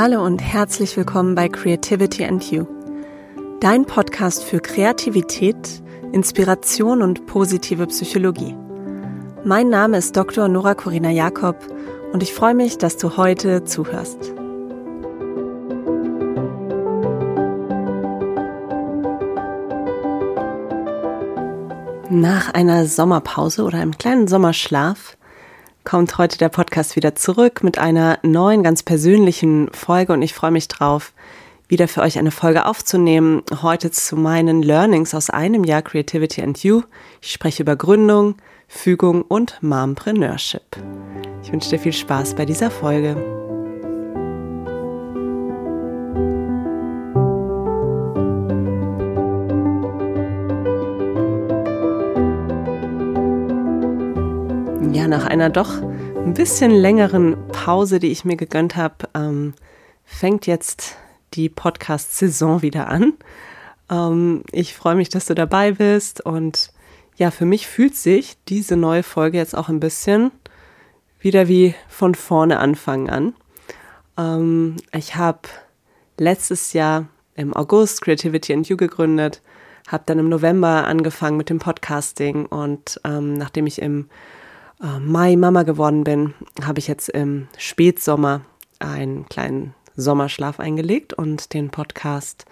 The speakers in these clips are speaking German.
Hallo und herzlich willkommen bei Creativity and You, dein Podcast für Kreativität, Inspiration und positive Psychologie. Mein Name ist Dr. Nora Corina Jakob und ich freue mich, dass du heute zuhörst. Nach einer Sommerpause oder einem kleinen Sommerschlaf kommt heute der Podcast wieder zurück mit einer neuen, ganz persönlichen Folge und ich freue mich drauf, wieder für euch eine Folge aufzunehmen. Heute zu meinen Learnings aus einem Jahr Creativity and You. Ich spreche über Gründung, Fügung und Mompreneurship. Ich wünsche dir viel Spaß bei dieser Folge. Nach einer doch ein bisschen längeren Pause, die ich mir gegönnt habe, ähm, fängt jetzt die Podcast-Saison wieder an. Ähm, ich freue mich, dass du dabei bist und ja, für mich fühlt sich diese neue Folge jetzt auch ein bisschen wieder wie von vorne anfangen an. Ähm, ich habe letztes Jahr im August Creativity and You gegründet, habe dann im November angefangen mit dem Podcasting und ähm, nachdem ich im äh, Mai Mama geworden bin, habe ich jetzt im Spätsommer einen kleinen Sommerschlaf eingelegt und den Podcast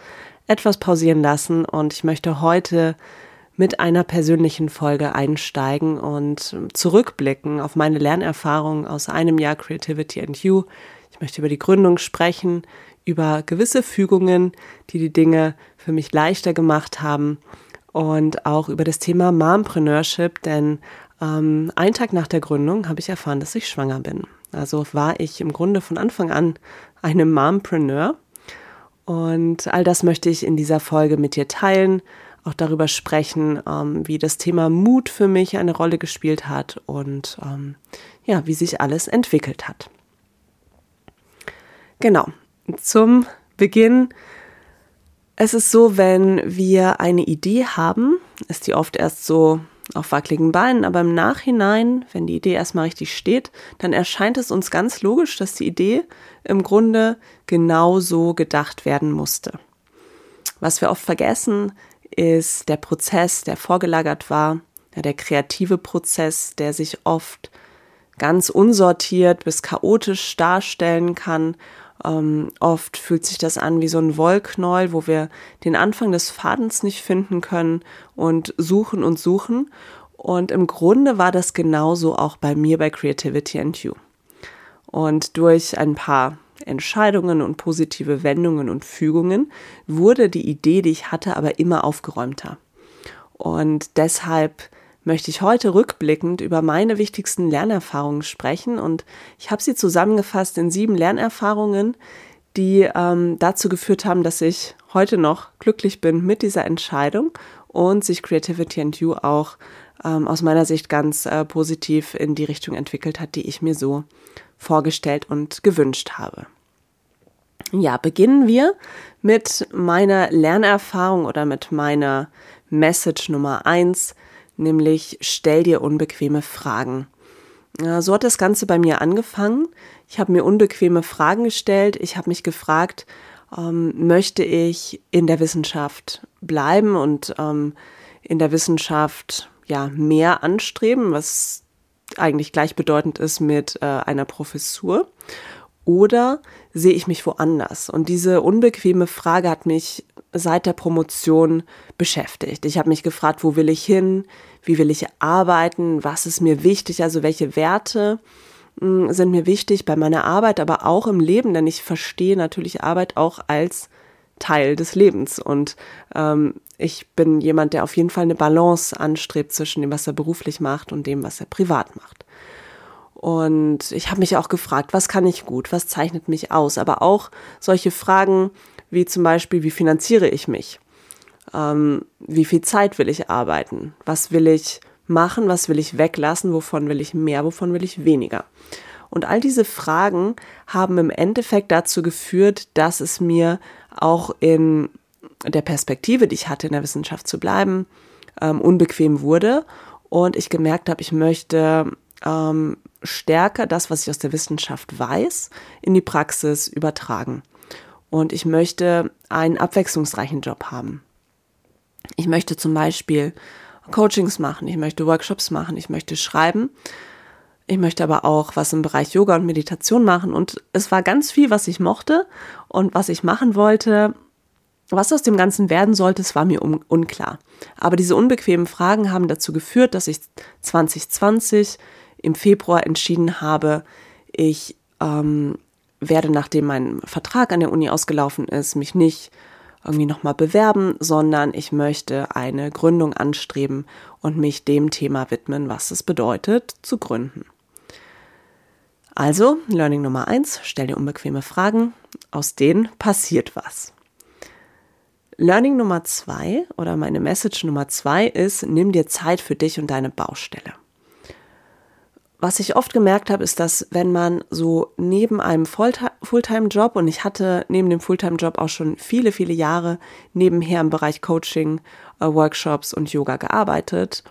etwas pausieren lassen. Und ich möchte heute mit einer persönlichen Folge einsteigen und zurückblicken auf meine Lernerfahrung aus einem Jahr Creativity and You. Ich möchte über die Gründung sprechen, über gewisse Fügungen, die die Dinge für mich leichter gemacht haben und auch über das Thema Mompreneurship, denn ähm, einen Tag nach der Gründung habe ich erfahren, dass ich schwanger bin. Also war ich im Grunde von Anfang an eine Mompreneur. Und all das möchte ich in dieser Folge mit dir teilen, auch darüber sprechen, ähm, wie das Thema Mut für mich eine Rolle gespielt hat und ähm, ja, wie sich alles entwickelt hat. Genau, zum Beginn. Es ist so, wenn wir eine Idee haben, ist die oft erst so auf wackeligen Beinen, aber im Nachhinein, wenn die Idee erstmal richtig steht, dann erscheint es uns ganz logisch, dass die Idee im Grunde genauso gedacht werden musste. Was wir oft vergessen, ist der Prozess, der vorgelagert war, ja, der kreative Prozess, der sich oft ganz unsortiert bis chaotisch darstellen kann ähm, oft fühlt sich das an wie so ein Wollknäuel, wo wir den Anfang des Fadens nicht finden können und suchen und suchen. Und im Grunde war das genauso auch bei mir bei Creativity and You. Und durch ein paar Entscheidungen und positive Wendungen und Fügungen wurde die Idee, die ich hatte, aber immer aufgeräumter. Und deshalb möchte ich heute rückblickend über meine wichtigsten Lernerfahrungen sprechen und ich habe sie zusammengefasst in sieben Lernerfahrungen, die ähm, dazu geführt haben, dass ich heute noch glücklich bin mit dieser Entscheidung und sich Creativity and You auch ähm, aus meiner Sicht ganz äh, positiv in die Richtung entwickelt hat, die ich mir so vorgestellt und gewünscht habe. Ja, beginnen wir mit meiner Lernerfahrung oder mit meiner Message Nummer eins nämlich stell dir unbequeme Fragen. So hat das Ganze bei mir angefangen. Ich habe mir unbequeme Fragen gestellt. Ich habe mich gefragt, ähm, möchte ich in der Wissenschaft bleiben und ähm, in der Wissenschaft ja mehr anstreben, was eigentlich gleichbedeutend ist mit äh, einer Professur? Oder sehe ich mich woanders? Und diese unbequeme Frage hat mich seit der Promotion beschäftigt. Ich habe mich gefragt, wo will ich hin? Wie will ich arbeiten? Was ist mir wichtig? Also welche Werte hm, sind mir wichtig bei meiner Arbeit, aber auch im Leben? Denn ich verstehe natürlich Arbeit auch als Teil des Lebens. Und ähm, ich bin jemand, der auf jeden Fall eine Balance anstrebt zwischen dem, was er beruflich macht und dem, was er privat macht. Und ich habe mich auch gefragt, was kann ich gut, was zeichnet mich aus, aber auch solche Fragen, wie zum Beispiel, wie finanziere ich mich? Ähm, wie viel Zeit will ich arbeiten? Was will ich machen? Was will ich weglassen? Wovon will ich mehr? Wovon will ich weniger? Und all diese Fragen haben im Endeffekt dazu geführt, dass es mir auch in der Perspektive, die ich hatte, in der Wissenschaft zu bleiben, ähm, unbequem wurde und ich gemerkt habe, ich möchte ähm, stärker das, was ich aus der Wissenschaft weiß, in die Praxis übertragen. Und ich möchte einen abwechslungsreichen Job haben. Ich möchte zum Beispiel Coachings machen, ich möchte Workshops machen, ich möchte schreiben. Ich möchte aber auch was im Bereich Yoga und Meditation machen. Und es war ganz viel, was ich mochte und was ich machen wollte. Was aus dem Ganzen werden sollte, es war mir un unklar. Aber diese unbequemen Fragen haben dazu geführt, dass ich 2020 im Februar entschieden habe, ich ähm, werde, nachdem mein Vertrag an der Uni ausgelaufen ist, mich nicht irgendwie nochmal bewerben, sondern ich möchte eine Gründung anstreben und mich dem Thema widmen, was es bedeutet, zu gründen. Also, Learning Nummer eins: stell dir unbequeme Fragen, aus denen passiert was. Learning Nummer zwei oder meine Message Nummer zwei ist, nimm dir Zeit für dich und deine Baustelle was ich oft gemerkt habe, ist, dass wenn man so neben einem Fulltime-Job und ich hatte neben dem Fulltime-Job auch schon viele, viele Jahre nebenher im Bereich Coaching, äh, Workshops und Yoga gearbeitet,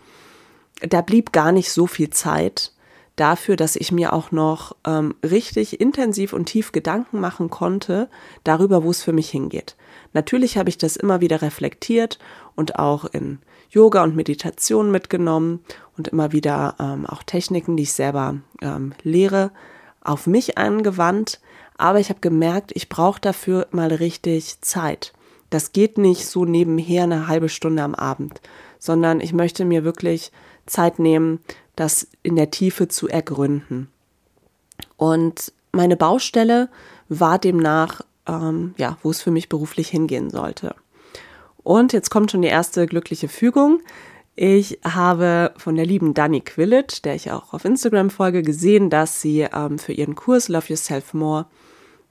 da blieb gar nicht so viel Zeit dafür, dass ich mir auch noch ähm, richtig intensiv und tief Gedanken machen konnte darüber, wo es für mich hingeht. Natürlich habe ich das immer wieder reflektiert und auch in Yoga und Meditation mitgenommen und immer wieder ähm, auch Techniken, die ich selber ähm, lehre, auf mich angewandt. Aber ich habe gemerkt, ich brauche dafür mal richtig Zeit. Das geht nicht so nebenher eine halbe Stunde am Abend, sondern ich möchte mir wirklich Zeit nehmen, das in der Tiefe zu ergründen. Und meine Baustelle war demnach, ähm, ja, wo es für mich beruflich hingehen sollte. Und jetzt kommt schon die erste glückliche Fügung. Ich habe von der lieben Dani Quillett, der ich auch auf Instagram folge, gesehen, dass sie ähm, für ihren Kurs Love Yourself More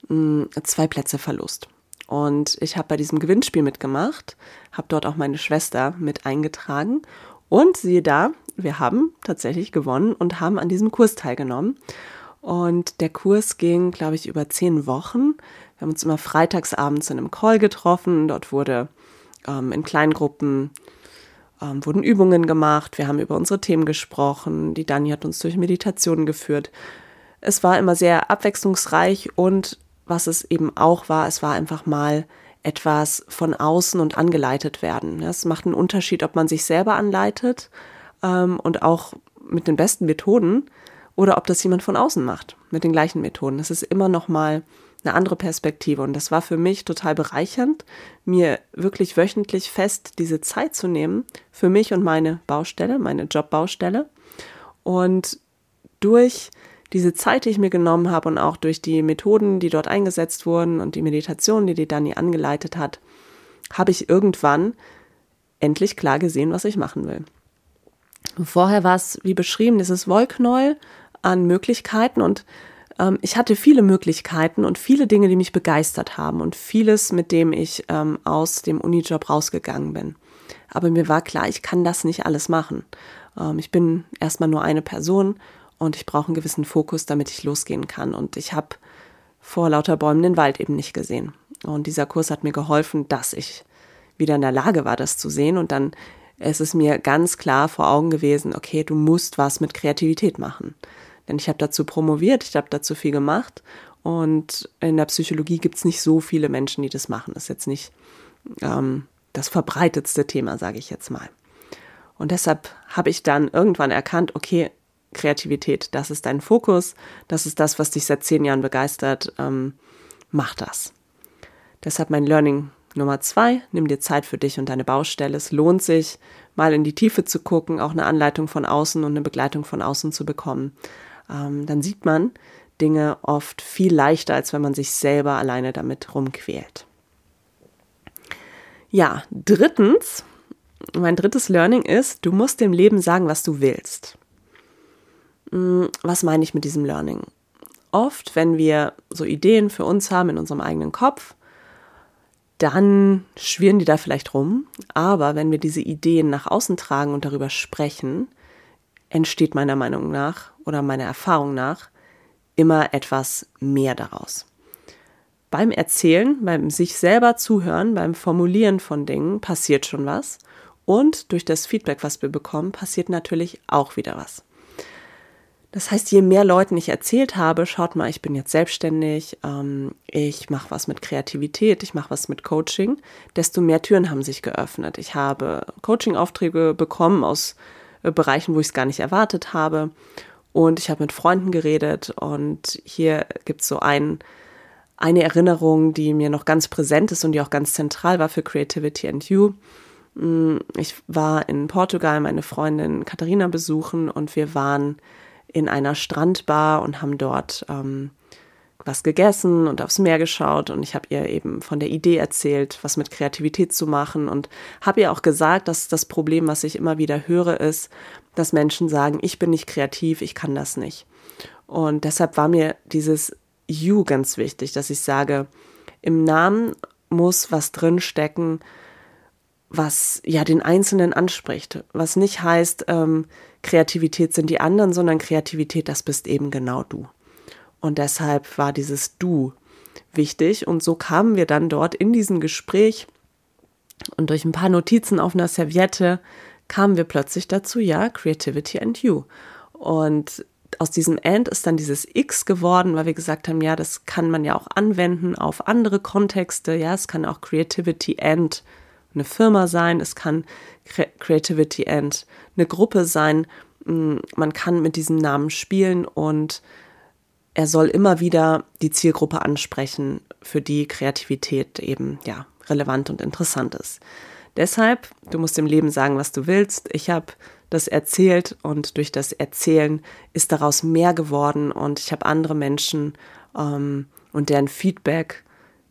mh, zwei Plätze verlust. Und ich habe bei diesem Gewinnspiel mitgemacht, habe dort auch meine Schwester mit eingetragen und siehe da, wir haben tatsächlich gewonnen und haben an diesem Kurs teilgenommen. Und der Kurs ging, glaube ich, über zehn Wochen. Wir haben uns immer freitagsabends in einem Call getroffen. Dort wurde ähm, in Kleingruppen ähm, wurden Übungen gemacht, wir haben über unsere Themen gesprochen, die Dani hat uns durch Meditationen geführt. Es war immer sehr abwechslungsreich und was es eben auch war, es war einfach mal etwas von außen und angeleitet werden. Es macht einen Unterschied, ob man sich selber anleitet ähm, und auch mit den besten Methoden oder ob das jemand von außen macht mit den gleichen Methoden. Das ist immer noch mal eine andere Perspektive. Und das war für mich total bereichernd, mir wirklich wöchentlich fest diese Zeit zu nehmen für mich und meine Baustelle, meine Jobbaustelle. Und durch diese Zeit, die ich mir genommen habe und auch durch die Methoden, die dort eingesetzt wurden und die Meditation, die die Dani angeleitet hat, habe ich irgendwann endlich klar gesehen, was ich machen will. Vorher war es, wie beschrieben, dieses Wollknäuel an Möglichkeiten und ähm, ich hatte viele Möglichkeiten und viele Dinge, die mich begeistert haben und vieles, mit dem ich ähm, aus dem Unijob rausgegangen bin. Aber mir war klar, ich kann das nicht alles machen. Ähm, ich bin erstmal nur eine Person und ich brauche einen gewissen Fokus, damit ich losgehen kann. Und ich habe vor lauter Bäumen den Wald eben nicht gesehen. Und dieser Kurs hat mir geholfen, dass ich wieder in der Lage war, das zu sehen. Und dann ist es mir ganz klar vor Augen gewesen, okay, du musst was mit Kreativität machen. Denn ich habe dazu promoviert, ich habe dazu viel gemacht und in der Psychologie gibt es nicht so viele Menschen, die das machen. Das ist jetzt nicht ähm, das verbreitetste Thema, sage ich jetzt mal. Und deshalb habe ich dann irgendwann erkannt, okay, Kreativität, das ist dein Fokus, das ist das, was dich seit zehn Jahren begeistert, ähm, mach das. Deshalb mein Learning Nummer zwei, nimm dir Zeit für dich und deine Baustelle. Es lohnt sich, mal in die Tiefe zu gucken, auch eine Anleitung von außen und eine Begleitung von außen zu bekommen ähm, dann sieht man Dinge oft viel leichter, als wenn man sich selber alleine damit rumquält. Ja, drittens, mein drittes Learning ist, du musst dem Leben sagen, was du willst. Hm, was meine ich mit diesem Learning? Oft, wenn wir so Ideen für uns haben in unserem eigenen Kopf, dann schwirren die da vielleicht rum. Aber wenn wir diese Ideen nach außen tragen und darüber sprechen, entsteht meiner Meinung nach oder meiner Erfahrung nach immer etwas mehr daraus. Beim Erzählen, beim sich selber zuhören, beim Formulieren von Dingen passiert schon was und durch das Feedback, was wir bekommen, passiert natürlich auch wieder was. Das heißt, je mehr Leuten ich erzählt habe, schaut mal, ich bin jetzt selbstständig, ähm, ich mache was mit Kreativität, ich mache was mit Coaching, desto mehr Türen haben sich geöffnet. Ich habe Coaching-Aufträge bekommen aus äh, Bereichen, wo ich es gar nicht erwartet habe. Und ich habe mit Freunden geredet und hier gibt es so ein, eine Erinnerung, die mir noch ganz präsent ist und die auch ganz zentral war für Creativity and You. Mm, ich war in Portugal meine Freundin Katharina besuchen und wir waren in einer Strandbar und haben dort ähm, was gegessen und aufs Meer geschaut und ich habe ihr eben von der Idee erzählt, was mit Kreativität zu machen und habe ihr auch gesagt, dass das Problem, was ich immer wieder höre, ist, dass Menschen sagen, ich bin nicht kreativ, ich kann das nicht. Und deshalb war mir dieses You ganz wichtig, dass ich sage, im Namen muss was drinstecken, was ja den Einzelnen anspricht, was nicht heißt, ähm, Kreativität sind die anderen, sondern Kreativität, das bist eben genau du. Und deshalb war dieses Du wichtig. Und so kamen wir dann dort in diesem Gespräch und durch ein paar Notizen auf einer Serviette kamen wir plötzlich dazu, ja, Creativity and You. Und aus diesem And ist dann dieses X geworden, weil wir gesagt haben, ja, das kann man ja auch anwenden auf andere Kontexte. Ja, es kann auch Creativity and eine Firma sein, es kann Creativity and eine Gruppe sein. Mm, man kann mit diesem Namen spielen und er soll immer wieder die Zielgruppe ansprechen, für die Kreativität eben ja relevant und interessant ist. Deshalb, du musst im Leben sagen, was du willst. Ich habe das erzählt und durch das Erzählen ist daraus mehr geworden und ich habe andere Menschen ähm, und deren Feedback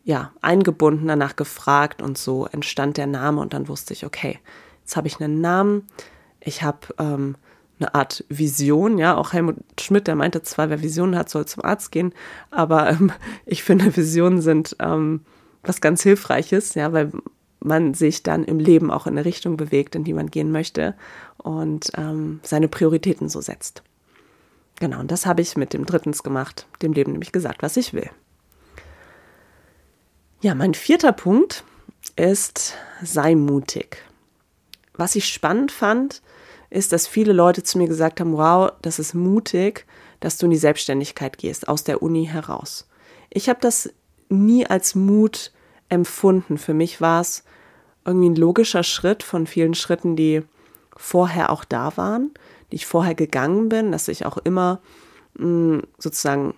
ja, eingebunden, danach gefragt und so entstand der Name und dann wusste ich, okay, jetzt habe ich einen Namen, ich habe ähm, eine Art Vision, ja, auch Helmut Schmidt, der meinte zwar, wer Visionen hat, soll zum Arzt gehen, aber ähm, ich finde, Visionen sind ähm, was ganz Hilfreiches, ja, weil man sich dann im Leben auch in eine Richtung bewegt, in die man gehen möchte und ähm, seine Prioritäten so setzt. Genau, und das habe ich mit dem Drittens gemacht, dem Leben nämlich gesagt, was ich will. Ja, mein vierter Punkt ist, sei mutig. Was ich spannend fand, ist, dass viele Leute zu mir gesagt haben, wow, das ist mutig, dass du in die Selbstständigkeit gehst, aus der Uni heraus. Ich habe das nie als Mut empfunden. Für mich war es irgendwie ein logischer Schritt von vielen Schritten, die vorher auch da waren, die ich vorher gegangen bin, dass ich auch immer mh, mm, sozusagen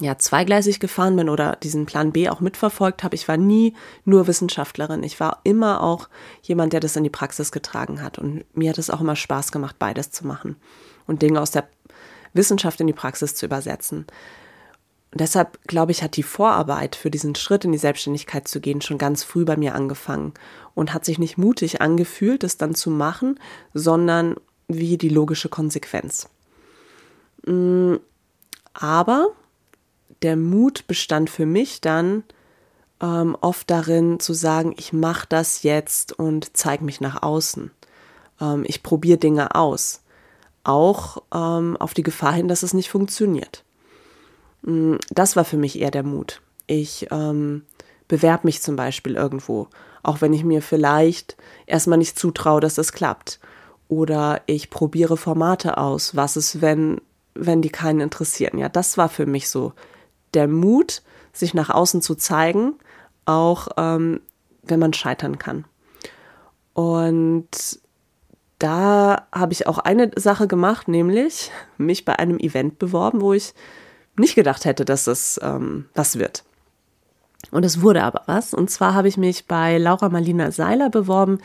ja, zweigleisig gefahren bin oder diesen Plan B auch mitverfolgt habe. Ich war nie nur Wissenschaftlerin. Ich war immer auch jemand, der das in die Praxis getragen hat. Und mir hat es auch immer Spaß gemacht, beides zu machen und Dinge aus der Wissenschaft in die Praxis zu übersetzen. Und deshalb, glaube ich, hat die Vorarbeit für diesen Schritt in die Selbstständigkeit zu gehen schon ganz früh bei mir angefangen und hat sich nicht mutig angefühlt, das dann zu machen, sondern wie die logische Konsequenz. Mm, aber der Mut bestand für mich dann ähm, oft darin zu sagen, ich mache das jetzt und zeige mich nach außen. Ähm, ich probiere Dinge aus. Auch ähm, auf die Gefahr hin, dass es nicht funktioniert. Mm, das war für mich eher der Mut. Ich ähm, bewerbe mich zum Beispiel irgendwo, auch wenn ich mir vielleicht erstmal nicht zutraue, dass das klappt. Oder ich probiere Formate aus. Was ist, wenn, wenn die keinen interessieren? Ja, das war für mich so der Mut, sich nach außen zu zeigen, auch ähm, wenn man scheitern kann. Und da habe ich auch eine Sache gemacht, nämlich mich bei einem Event beworben, wo ich nicht gedacht hätte, dass es ähm, was wird. Und es wurde aber was. Und zwar habe ich mich bei Laura Marlina Seiler beworben.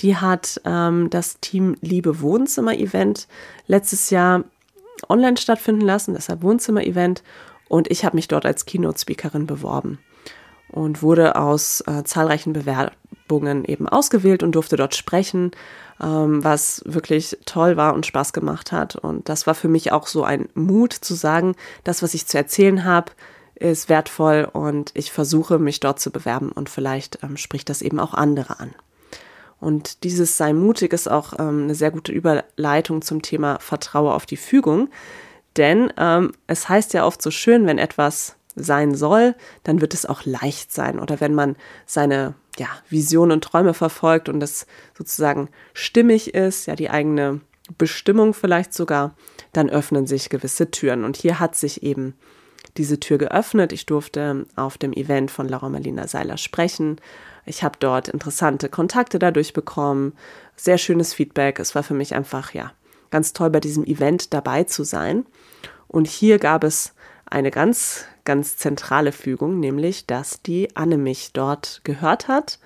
Die hat ähm, das Team Liebe Wohnzimmer Event letztes Jahr online stattfinden lassen, deshalb Wohnzimmer Event. Und ich habe mich dort als Keynote-Speakerin beworben und wurde aus äh, zahlreichen Bewerbungen eben ausgewählt und durfte dort sprechen, ähm, was wirklich toll war und Spaß gemacht hat. Und das war für mich auch so ein Mut zu sagen, das, was ich zu erzählen habe, ist wertvoll und ich versuche, mich dort zu bewerben und vielleicht ähm, spricht das eben auch andere an. Und dieses Sei mutig ist auch ähm, eine sehr gute Überleitung zum Thema Vertraue auf die Fügung. Denn ähm, es heißt ja oft so schön, wenn etwas sein soll, dann wird es auch leicht sein. Oder wenn man seine ja, Visionen und Träume verfolgt und es sozusagen stimmig ist, ja, die eigene Bestimmung vielleicht sogar, dann öffnen sich gewisse Türen. Und hier hat sich eben diese Tür geöffnet. Ich durfte auf dem Event von Laura Marlina Seiler sprechen. Ich habe dort interessante Kontakte dadurch bekommen, sehr schönes Feedback. Es war für mich einfach, ja, ganz toll bei diesem Event dabei zu sein. Und hier gab es eine ganz, ganz zentrale Fügung, nämlich, dass die Anne mich dort gehört hat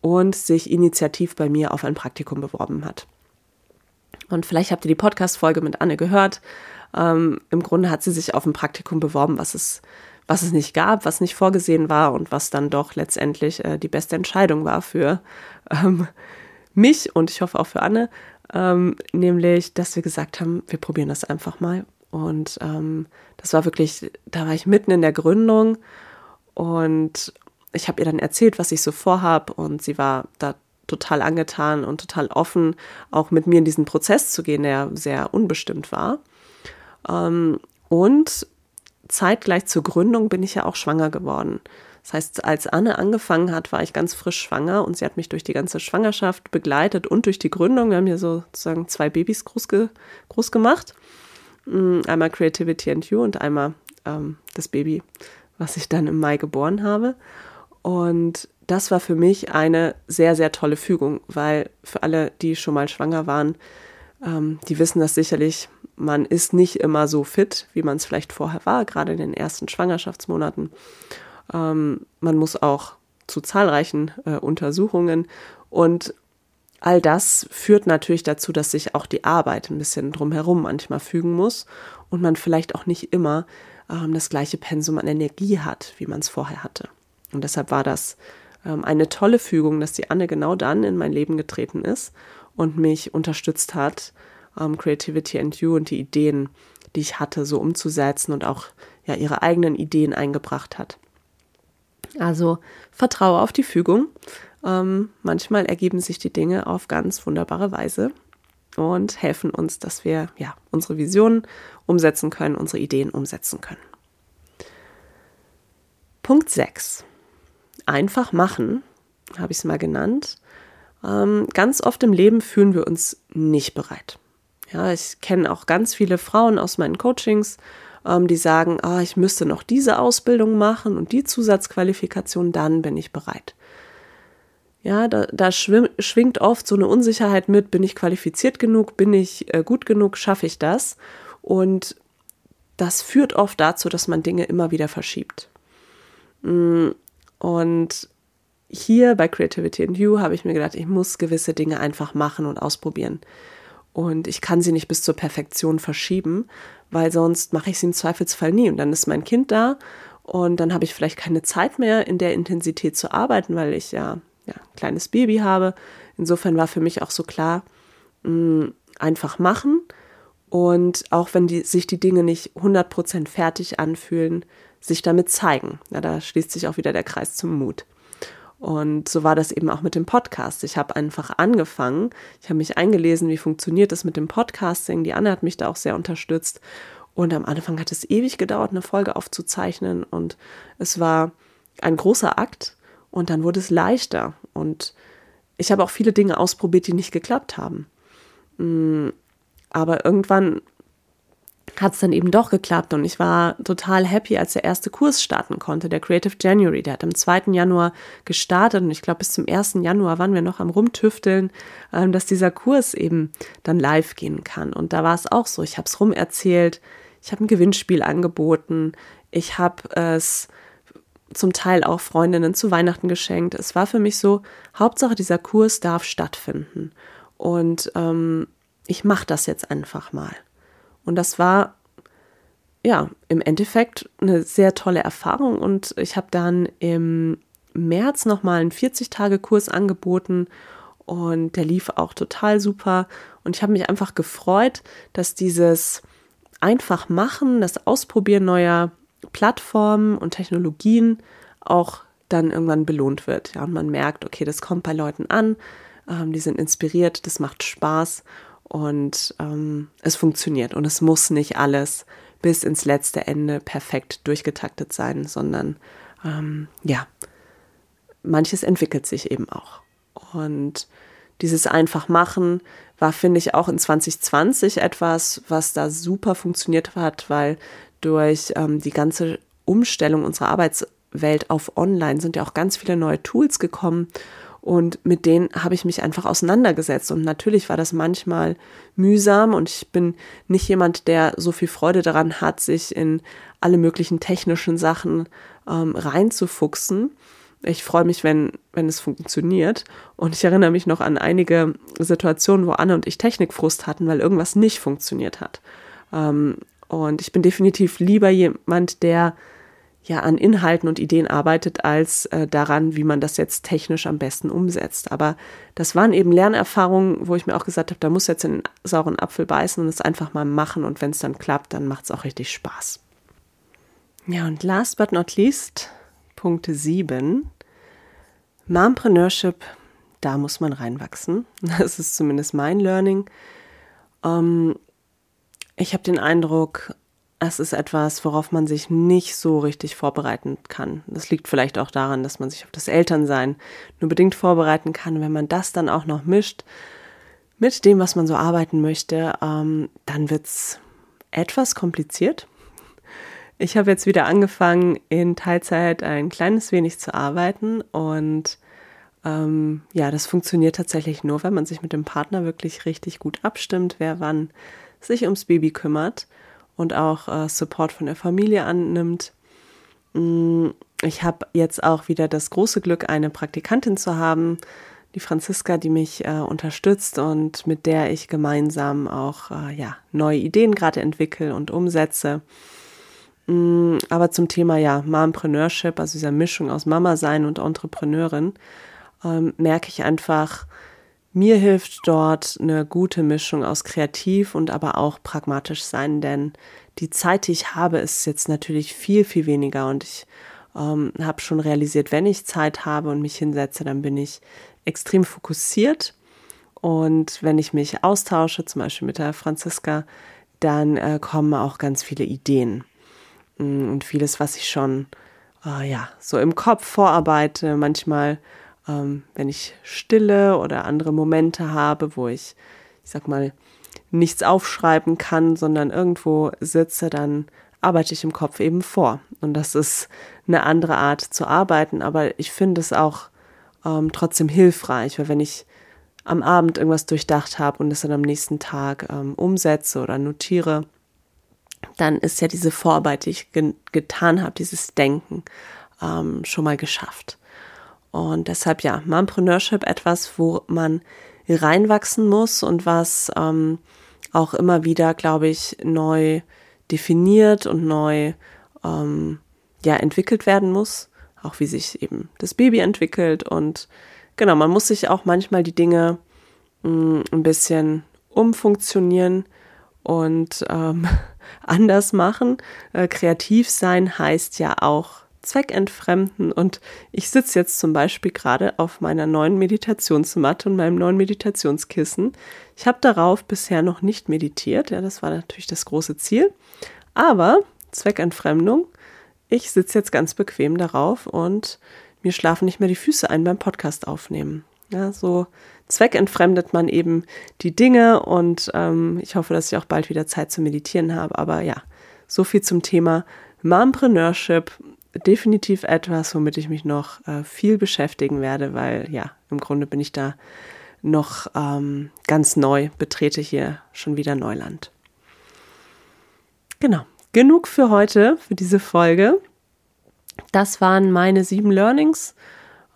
und sich initiativ bei mir auf ein Praktikum beworben hat. Und vielleicht habt ihr die Podcast-Folge mit Anne gehört. Ähm, Im Grunde hat sie sich auf ein Praktikum beworben, was es, was es nicht gab, was nicht vorgesehen war und was dann doch letztendlich äh, die beste Entscheidung war für ähm, mich und ich hoffe auch für Anne. Ähm, nämlich, dass wir gesagt haben, wir probieren das einfach mal. Und ähm, das war wirklich, da war ich mitten in der Gründung und ich habe ihr dann erzählt, was ich so vorhab und sie war da total angetan und total offen, auch mit mir in diesen Prozess zu gehen, der sehr unbestimmt war. Ähm, und zeitgleich zur Gründung bin ich ja auch schwanger geworden. Das heißt, als Anne angefangen hat, war ich ganz frisch schwanger und sie hat mich durch die ganze Schwangerschaft begleitet und durch die Gründung. Wir haben hier sozusagen zwei Babys groß, ge groß gemacht. Mm, einmal Creativity and You und einmal ähm, das Baby, was ich dann im Mai geboren habe. Und das war für mich eine sehr, sehr tolle Fügung, weil für alle, die schon mal schwanger waren, ähm, die wissen das sicherlich, man ist nicht immer so fit, wie man es vielleicht vorher war, gerade in den ersten Schwangerschaftsmonaten. Ähm, man muss auch zu zahlreichen äh, Untersuchungen und all das führt natürlich dazu, dass sich auch die Arbeit ein bisschen drumherum manchmal fügen muss und man vielleicht auch nicht immer ähm, das gleiche Pensum an Energie hat, wie man es vorher hatte. Und deshalb war das ähm, eine tolle Fügung, dass die Anne genau dann in mein Leben getreten ist und mich unterstützt hat, ähm, Creativity and You und die Ideen, die ich hatte, so umzusetzen und auch ja ihre eigenen Ideen eingebracht hat. Also vertraue auf die Fügung. Ähm, manchmal ergeben sich die Dinge auf ganz wunderbare Weise und helfen uns, dass wir ja unsere Visionen umsetzen können, unsere Ideen umsetzen können. Punkt 6. Einfach machen, habe ich es mal genannt. Ähm, ganz oft im Leben fühlen wir uns nicht bereit. Ja, ich kenne auch ganz viele Frauen aus meinen Coachings, ähm, die sagen, ah, ich müsste noch diese Ausbildung machen und die Zusatzqualifikation, dann bin ich bereit. Ja, da, da schwingt oft so eine Unsicherheit mit, bin ich qualifiziert genug, bin ich äh, gut genug, schaffe ich das? Und das führt oft dazu, dass man Dinge immer wieder verschiebt. Mm, und hier bei Creativity and You habe ich mir gedacht, ich muss gewisse Dinge einfach machen und ausprobieren. Und ich kann sie nicht bis zur Perfektion verschieben, weil sonst mache ich sie im Zweifelsfall nie. Und dann ist mein Kind da und dann habe ich vielleicht keine Zeit mehr, in der Intensität zu arbeiten, weil ich ja, ja ein kleines Baby habe. Insofern war für mich auch so klar, mm, einfach machen. Und auch wenn die, sich die Dinge nicht 100% fertig anfühlen, sich damit zeigen. Ja, da schließt sich auch wieder der Kreis zum Mut. Und so war das eben auch mit dem Podcast. Ich habe einfach angefangen, ich habe mich eingelesen, wie funktioniert das mit dem Podcasting. Die Anne hat mich da auch sehr unterstützt. Und am Anfang hat es ewig gedauert, eine Folge aufzuzeichnen. Und es war ein großer Akt. Und dann wurde es leichter. Und ich habe auch viele Dinge ausprobiert, die nicht geklappt haben. Mm, aber irgendwann hat es dann eben doch geklappt und ich war total happy, als der erste Kurs starten konnte, der Creative January. Der hat am 2. Januar gestartet und ich glaube, bis zum 1. Januar waren wir noch am Rumtüfteln, ähm, dass dieser Kurs eben dann live gehen kann. Und da war es auch so, ich habe es rumerzählt, ich habe ein Gewinnspiel angeboten, ich habe es zum Teil auch Freundinnen zu Weihnachten geschenkt. Es war für mich so, Hauptsache dieser Kurs darf stattfinden. Und ähm, ich mache das jetzt einfach mal. Und das war ja im Endeffekt eine sehr tolle Erfahrung. Und ich habe dann im März nochmal einen 40-Tage-Kurs angeboten und der lief auch total super. Und ich habe mich einfach gefreut, dass dieses einfach machen, das Ausprobieren neuer Plattformen und Technologien auch dann irgendwann belohnt wird. Ja, und man merkt, okay, das kommt bei Leuten an, ähm, die sind inspiriert, das macht Spaß und ähm, es funktioniert und es muss nicht alles bis ins letzte Ende perfekt durchgetaktet sein, sondern ähm, ja, manches entwickelt sich eben auch. Und dieses einfach machen war, finde ich, auch in 2020 etwas, was da super funktioniert hat, weil durch ähm, die ganze Umstellung unserer Arbeitswelt auf Online sind ja auch ganz viele neue Tools gekommen und mit denen habe ich mich einfach auseinandergesetzt. Und natürlich war das manchmal mühsam und ich bin nicht jemand, der so viel Freude daran hat, sich in alle möglichen technischen Sachen ähm, reinzufuchsen. Ich freue mich, wenn, wenn es funktioniert. Und ich erinnere mich noch an einige Situationen, wo Anne und ich Technikfrust hatten, weil irgendwas nicht funktioniert hat. Ähm, und ich bin definitiv lieber jemand, der ja an Inhalten und Ideen arbeitet, als äh, daran, wie man das jetzt technisch am besten umsetzt. Aber das waren eben Lernerfahrungen, wo ich mir auch gesagt habe, da muss jetzt in den sauren Apfel beißen und es einfach mal machen und wenn es dann klappt, dann macht es auch richtig Spaß. Ja, und last but not least, Punkt 7. Mompreneurship, da muss man reinwachsen. Das ist zumindest mein Learning. Ähm, ich habe den Eindruck, es ist etwas, worauf man sich nicht so richtig vorbereiten kann. Das liegt vielleicht auch daran, dass man sich auf das Elternsein nur bedingt vorbereiten kann. Wenn man das dann auch noch mischt mit dem, was man so arbeiten möchte, ähm, dann es etwas kompliziert. Ich habe jetzt wieder angefangen, in Teilzeit ein kleines wenig zu arbeiten und ähm, ja, das funktioniert tatsächlich nur, wenn man sich mit dem Partner wirklich richtig gut abstimmt, wer wann sich ums Baby kümmert und auch äh, Support von der Familie annimmt. Mm, ich habe jetzt auch wieder das große Glück, eine Praktikantin zu haben, die Franziska, die mich äh, unterstützt und mit der ich gemeinsam auch äh, ja, neue Ideen gerade entwickle und umsetze. Mm, aber zum Thema ja Mompreneurship, also dieser Mischung aus Mama sein und Entrepreneurin, ähm, merke ich einfach, mir hilft dort eine gute Mischung aus kreativ und aber auch pragmatisch sein, denn die Zeit, die ich habe, ist jetzt natürlich viel, viel weniger und ich ähm, habe schon realisiert, wenn ich Zeit habe und mich hinsetze, dann bin ich extrem fokussiert. Und wenn ich mich austausche, zum Beispiel mit der Franziska, dann äh, kommen auch ganz viele Ideen mm, und vieles, was ich schon äh, ja so im Kopf vorarbeite, manchmal ähm, wenn ich Stille oder andere Momente habe, wo ich, ich sag mal, nichts aufschreiben kann, sondern irgendwo sitze, dann arbeite ich im Kopf eben vor. Und das ist eine andere Art zu arbeiten, aber ich finde es auch ähm, trotzdem hilfreich, weil wenn ich am Abend irgendwas durchdacht habe und es dann am nächsten Tag ähm, umsetze oder notiere, dann ist ja diese Vorarbeit, die ich ge getan habe, dieses Denken ähm, schon mal geschafft. Und deshalb ja, Mompreneurship etwas, wo man reinwachsen muss und was ähm, auch immer wieder, glaube ich, neu definiert und neu ähm, ja, entwickelt werden muss. Auch wie sich eben das Baby entwickelt. Und genau, man muss sich auch manchmal die Dinge mh, mm, ein bisschen umfunktionieren und ähm, anders machen. Äh, kreativ sein heißt ja auch zweckentfremden. Und ich sitze jetzt zum Beispiel gerade auf meiner neuen Meditationsmatte und meinem neuen Meditationskissen. Ich habe darauf bisher noch nicht meditiert. Ja, das war natürlich das große Ziel. Aber Zweckentfremdung. Ich sitze jetzt ganz bequem darauf und mir schlafen nicht mehr die Füße ein beim Podcast aufnehmen. Ja, so zweckentfremdet man eben die Dinge und ähm, ich hoffe, dass ich auch bald wieder Zeit zu meditieren habe. Aber ja, so viel zum Thema Mompreneurship definitiv etwas, womit ich mich noch äh, viel beschäftigen werde, weil ja, im Grunde bin ich da noch ähm, ganz neu, betrete hier schon wieder Neuland. Genau, genug für heute, für diese Folge. Das waren meine sieben Learnings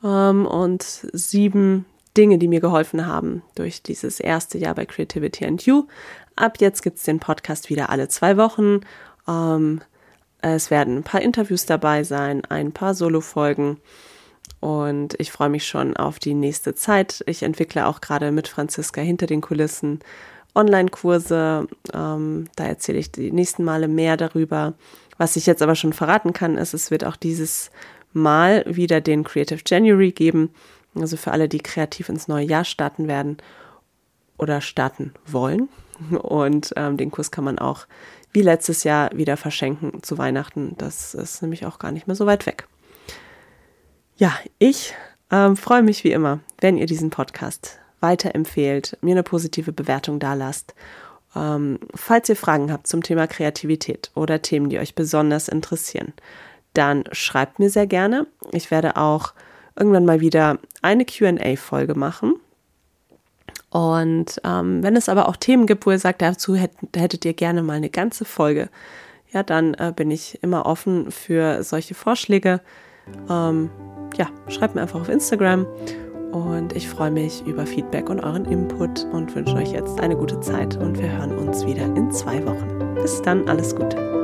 ähm, und sieben Dinge, die mir geholfen haben durch dieses erste Jahr bei Creativity and You. Ab jetzt gibt es den Podcast wieder alle zwei Wochen. Ähm, es werden ein paar Interviews dabei sein, ein paar Solo-Folgen. Und ich freue mich schon auf die nächste Zeit. Ich entwickle auch gerade mit Franziska hinter den Kulissen Online-Kurse. Ähm, da erzähle ich die nächsten Male mehr darüber. Was ich jetzt aber schon verraten kann, ist, es wird auch dieses Mal wieder den Creative January geben. Also für alle, die kreativ ins neue Jahr starten werden oder starten wollen. Und ähm, den Kurs kann man auch wie letztes Jahr wieder verschenken zu Weihnachten. Das ist nämlich auch gar nicht mehr so weit weg. Ja, ich ähm, freue mich wie immer, wenn ihr diesen Podcast weiterempfehlt, mir eine positive Bewertung da lasst. Ähm, falls ihr Fragen habt zum Thema Kreativität oder Themen, die euch besonders interessieren, dann schreibt mir sehr gerne. Ich werde auch irgendwann mal wieder eine QA-Folge machen. Und ähm, wenn es aber auch Themen gibt, wo ihr sagt, dazu hättet, hättet ihr gerne mal eine ganze Folge, ja, dann äh, bin ich immer offen für solche Vorschläge. Ähm, ja, schreibt mir einfach auf Instagram und ich freue mich über Feedback und euren Input und wünsche euch jetzt eine gute Zeit und wir hören uns wieder in zwei Wochen. Bis dann, alles Gute.